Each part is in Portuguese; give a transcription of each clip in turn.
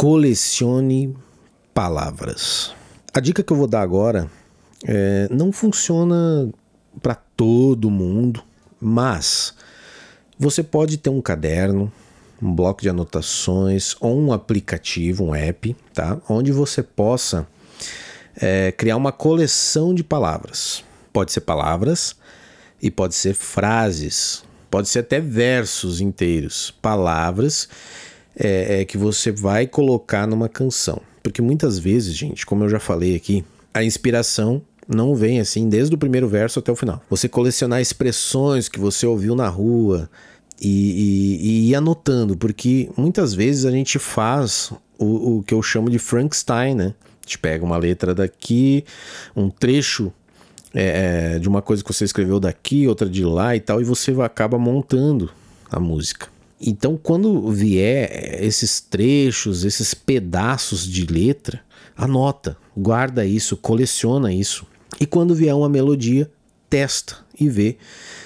colecione palavras. A dica que eu vou dar agora é, não funciona para todo mundo, mas você pode ter um caderno, um bloco de anotações ou um aplicativo, um app, tá? Onde você possa é, criar uma coleção de palavras. Pode ser palavras e pode ser frases, pode ser até versos inteiros, palavras é, é, que você vai colocar numa canção. Porque muitas vezes, gente, como eu já falei aqui, a inspiração não vem assim desde o primeiro verso até o final. Você colecionar expressões que você ouviu na rua e, e, e ir anotando, porque muitas vezes a gente faz o, o que eu chamo de Frankenstein, né? A gente pega uma letra daqui, um trecho é, é, de uma coisa que você escreveu daqui, outra de lá e tal, e você acaba montando a música. Então, quando vier esses trechos, esses pedaços de letra, anota, guarda isso, coleciona isso. E quando vier uma melodia, testa e vê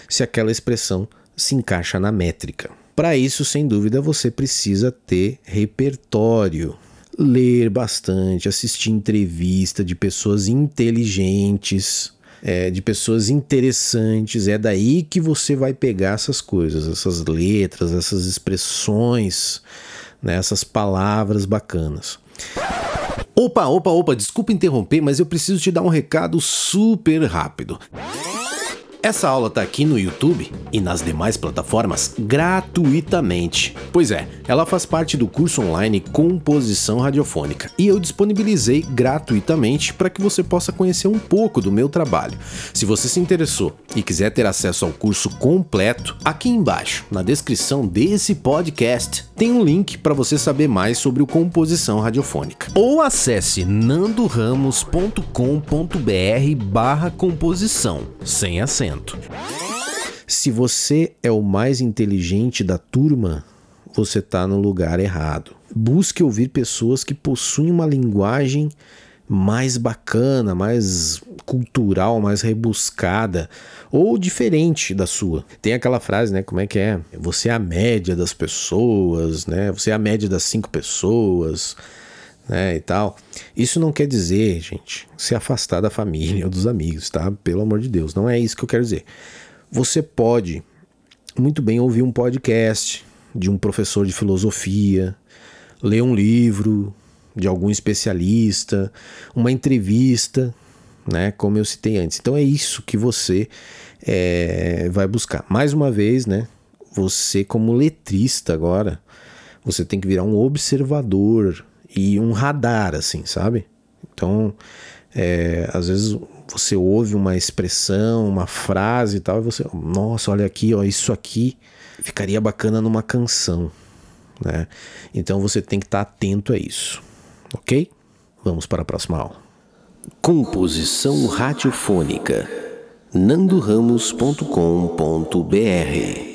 se aquela expressão se encaixa na métrica. Para isso, sem dúvida, você precisa ter repertório. Ler bastante, assistir entrevista de pessoas inteligentes, é, de pessoas interessantes. É daí que você vai pegar essas coisas, essas letras, essas expressões, né, essas palavras bacanas. Opa, opa, opa, desculpa interromper, mas eu preciso te dar um recado super rápido. Essa aula está aqui no YouTube e nas demais plataformas gratuitamente. Pois é, ela faz parte do curso online Composição Radiofônica e eu disponibilizei gratuitamente para que você possa conhecer um pouco do meu trabalho. Se você se interessou e quiser ter acesso ao curso completo, aqui embaixo, na descrição desse podcast, tem um link para você saber mais sobre o composição radiofônica. Ou acesse nandoramos.com.br/barra composição, sem acento. Se você é o mais inteligente da turma, você está no lugar errado. Busque ouvir pessoas que possuem uma linguagem mais bacana, mais cultural, mais rebuscada ou diferente da sua. Tem aquela frase, né? Como é que é? Você é a média das pessoas, né? Você é a média das cinco pessoas né, e tal. Isso não quer dizer, gente, se afastar da família ou dos amigos, tá? Pelo amor de Deus, não é isso que eu quero dizer. Você pode muito bem ouvir um podcast de um professor de filosofia, ler um livro de algum especialista, uma entrevista, né, como eu citei antes. Então é isso que você é, vai buscar. Mais uma vez, né, você como letrista agora, você tem que virar um observador e um radar, assim, sabe? Então, é, às vezes você ouve uma expressão, uma frase e tal, e você, nossa, olha aqui, ó, isso aqui ficaria bacana numa canção, né? Então você tem que estar tá atento a isso, ok? Vamos para a próxima aula. Composição radiofônica nandoramos.com.br